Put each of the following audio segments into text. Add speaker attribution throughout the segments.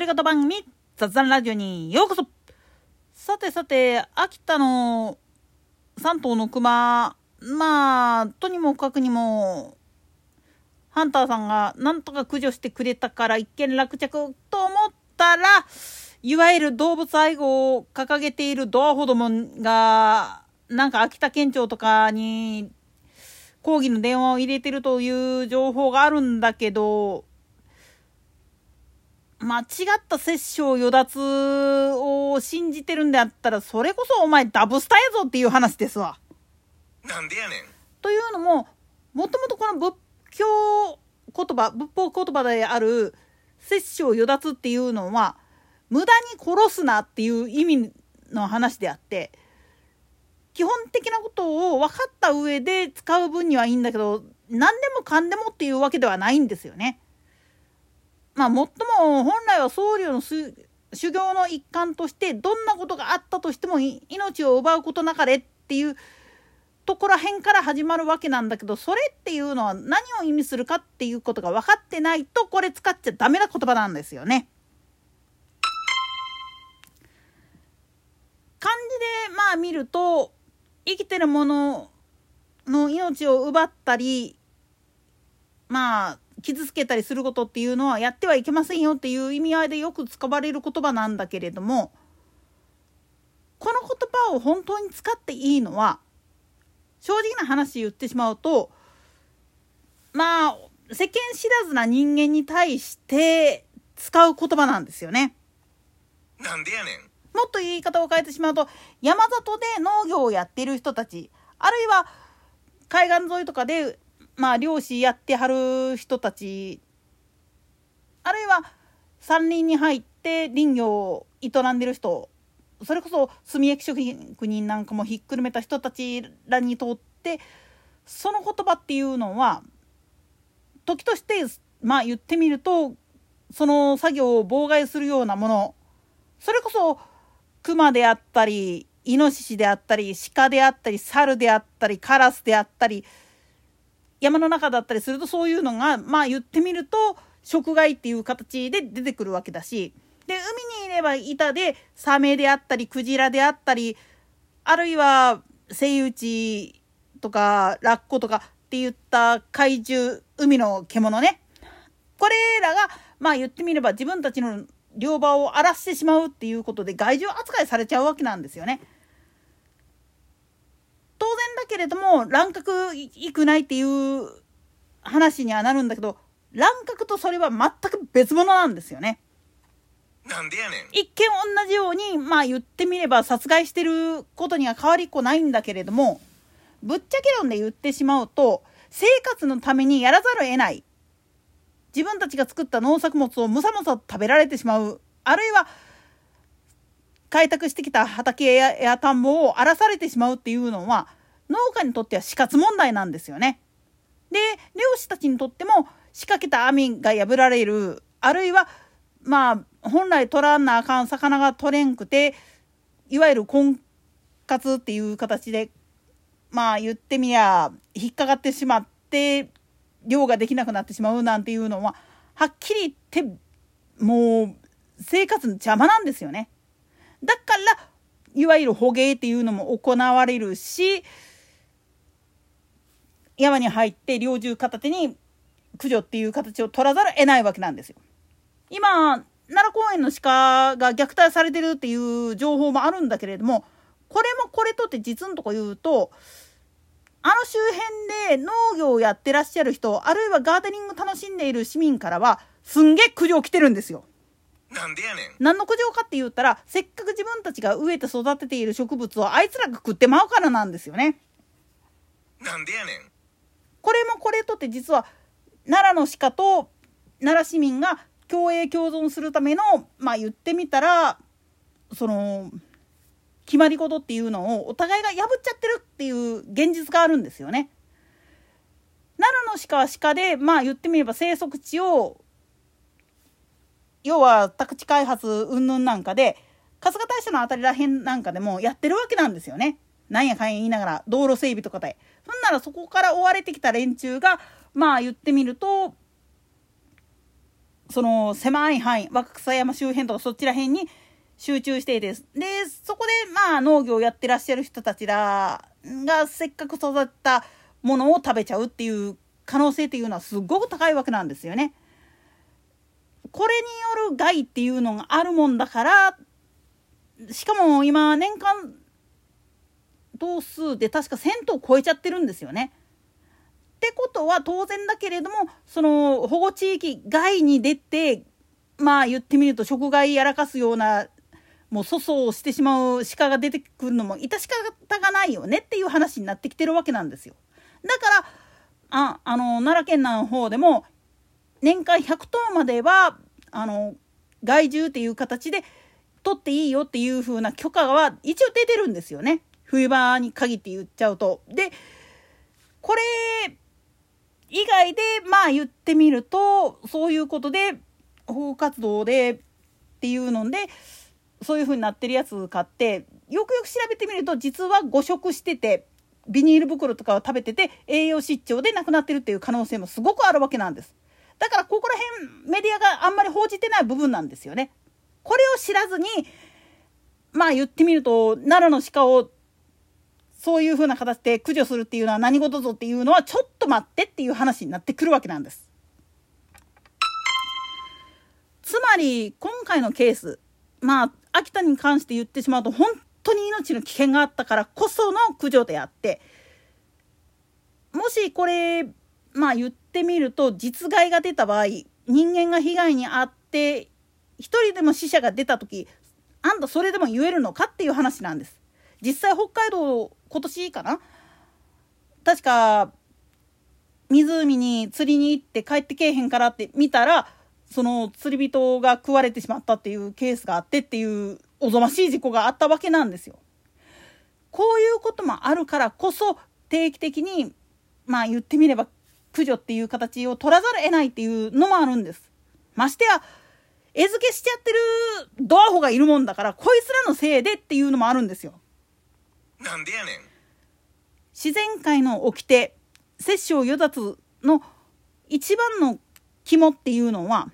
Speaker 1: り言番組雑談ラジオにようこそさてさて秋田の3頭の熊まあとにもかくにもハンターさんがなんとか駆除してくれたから一件落着と思ったらいわゆる動物愛護を掲げているドアホどもがなんか秋田県庁とかに抗議の電話を入れてるという情報があるんだけど間違った殺生与奪を信じてるんであったら、それこそお前ダブスタやぞっていう話ですわ。
Speaker 2: なんでやねん。
Speaker 1: というのも、もともとこの仏教言葉、仏法言葉である殺生与奪っていうのは、無駄に殺すなっていう意味の話であって、基本的なことを分かった上で使う分にはいいんだけど、何でもかんでもっていうわけではないんですよね。まあ、もっとも本来は僧侶の修行の一環としてどんなことがあったとしても命を奪うことなかれっていうところへんから始まるわけなんだけどそれっていうのは何を意味するかっていうことが分かってないとこれ使っちゃダメな言葉なんですよね。漢字でまあ見ると生きてるものの命を奪ったりまあ傷つけたりすることっていうのはやってはいけませんよっていう意味合いでよく使われる言葉なんだけれどもこの言葉を本当に使っていいのは正直な話言ってしまうとまあ世間知らずな人間に対して使う言葉なんですよね。
Speaker 2: なんでやねん。
Speaker 1: もっと言い方を変えてしまうと山里で農業をやっている人たちあるいは海岸沿いとかでまあ漁師やってはる人たちあるいは山林に入って林業を営んでる人それこそ炭焼き職人なんかもひっくるめた人たちらにとってその言葉っていうのは時としてまあ言ってみるとその作業を妨害するようなもの。それこそ熊であったりイノシシであったり鹿であったり猿であったりカラスであったり山の中だったりするとそういうのがまあ言ってみると食害っていう形で出てくるわけだしで海にいれば板でサメであったりクジラであったりあるいはセイウチとかラッコとかっていった怪獣海の獣ねこれらがまあ言ってみれば自分たちの漁場を荒らしてしまうっていうことで害獣扱いされちゃうわけなんですよね。当然だけれども乱獲いくないっていう話にはなるんだけど乱獲とそれは全く別物なんですよね。
Speaker 2: なんでやねん。
Speaker 1: 一見同じようにまあ言ってみれば殺害してることには変わりっこないんだけれどもぶっちゃけ論で言ってしまうと生活のためにやらざるを得ない自分たちが作った農作物をむさむさ食べられてしまうあるいは開拓してきた畑や田んぼを荒らされてしまうっていうのは農家にとっては死活問題なんですよね。で漁師たちにとっても仕掛けた網が破られるあるいはまあ本来取らなあかん魚が取れんくていわゆる婚活っていう形でまあ言ってみや引っかかってしまって漁ができなくなってしまうなんていうのははっきり言ってもう生活の邪魔なんですよね。だからいわゆる捕鯨っていうのも行われるし山に入って猟銃片手に駆除っていう形を取らざるを得ないわけなんですよ。今奈良公園の鹿が虐待されてるっていう情報もあるんだけれどもこれもこれとって実のとこ言うとあの周辺で農業をやってらっしゃる人あるいはガーデニング楽しんでいる市民からはすんげえ苦情来てるんですよ。
Speaker 2: なんでやねん。
Speaker 1: 何の苦情かって言ったらせっかく自分たちが植えて育てている植物をあいつらが食ってまうからなんですよね。
Speaker 2: なんでやねん。
Speaker 1: これもこれとって実は奈良の鹿と奈良市民が共栄共存するためのまあ言ってみたらその決まり事っていうのをお互いが破っちゃってるっていう現実があるんですよね。奈良の鹿は鹿でまあ言ってみれば生息地を要は宅地開発云々なんかで春日大社の辺りらへんなんかでもやってるわけなんですよね。なんやかんや言いながら道路整備とかで。そんならそこから追われてきた連中がまあ言ってみるとその狭い範囲若草山周辺とかそちら辺に集中していてでそこでまあ農業をやってらっしゃる人たちらがせっかく育ったものを食べちゃうっていう可能性っていうのはすごく高いわけなんですよね。これによる害っていうのがあるもんだからしかも今年間頭数で確か1,000頭超えちゃってるんですよね。ってことは当然だけれどもその保護地域外に出てまあ言ってみると食害やらかすようなもう粗相をしてしまう鹿が出てくるのも致し方がないよねっていう話になってきてるわけなんですよ。だからああの奈良県の方でも年間100頭まではあの害獣っていう形で取っていいよっていう風な許可は一応出てるんですよね冬場に限って言っちゃうと。でこれ以外でまあ言ってみるとそういうことで保護活動でっていうのでそういう風になってるやつ買ってよくよく調べてみると実は誤食しててビニール袋とかを食べてて栄養失調で亡くなってるっていう可能性もすごくあるわけなんです。だからここら辺メディアがあんまり報じてない部分なんですよね。これを知らずにまあ言ってみると奈良の鹿をそういう風な形で駆除するっていうのは何事ぞっていうのはちょっと待ってっていう話になってくるわけなんです。つまり今回のケースまあ秋田に関して言ってしまうと本当に命の危険があったからこその駆除であってもしこれまあ言ってみると実害が出た場合人間が被害に遭って一人でも死者が出た時あんたそれでも言えるのかっていう話なんです。実際北海道今年かな？確か湖に釣りに行って帰ってけえへんからって見たらその釣り人が食われてしまったっていうケースがあってっていうおぞましい事故があったわけなんですよ。こういうこともあるからこそ定期的にまあ言ってみれば駆除っていう形を取らざるを得ないっていうのもあるんです。ましてや餌付けしちゃってるドアホがいるもんだからこいつらのせいでっていうのもあるんですよ。
Speaker 2: なんでやねん。
Speaker 1: 自然界の掟殺生与奪の一番の肝っていうのは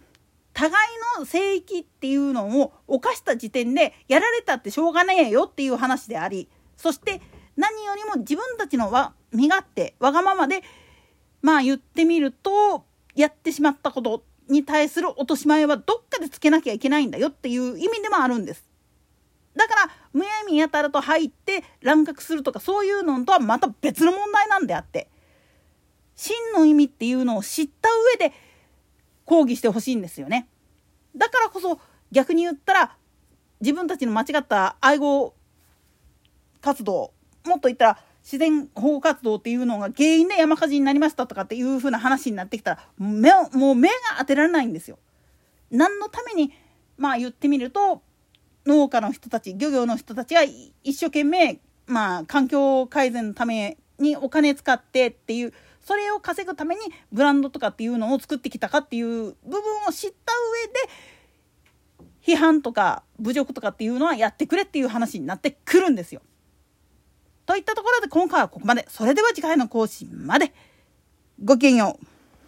Speaker 1: 互いの聖域っていうのを犯した時点でやられたってしょうがねえよっていう話でありそして何よりも自分たちのわ身勝手わがままでまあ言ってみるとやってしまったことに対する落とし前はどっかでつけなきゃいけないんだよっていう意味でもあるんです。だからむやみやたらと入って乱獲するとかそういうのとはまた別の問題なんであって真の意味っていうのを知った上で抗議してほしいんですよね。だからこそ逆に言ったら自分たちの間違った愛護活動もっと言ったら自然保護活動っていうのが原因で山火事になりましたとかっていう風な話になってきたら目もう目が当てられないんですよ。何のためにまあ言ってみると農家の人たち漁業の人たちが一生懸命まあ環境改善のためにお金使ってっていうそれを稼ぐためにブランドとかっていうのを作ってきたかっていう部分を知った上で批判とか侮辱とかっていうのはやってくれっていう話になってくるんですよ。といったところで今回はここまで。それでは次回の更新まで。ごきげんよう。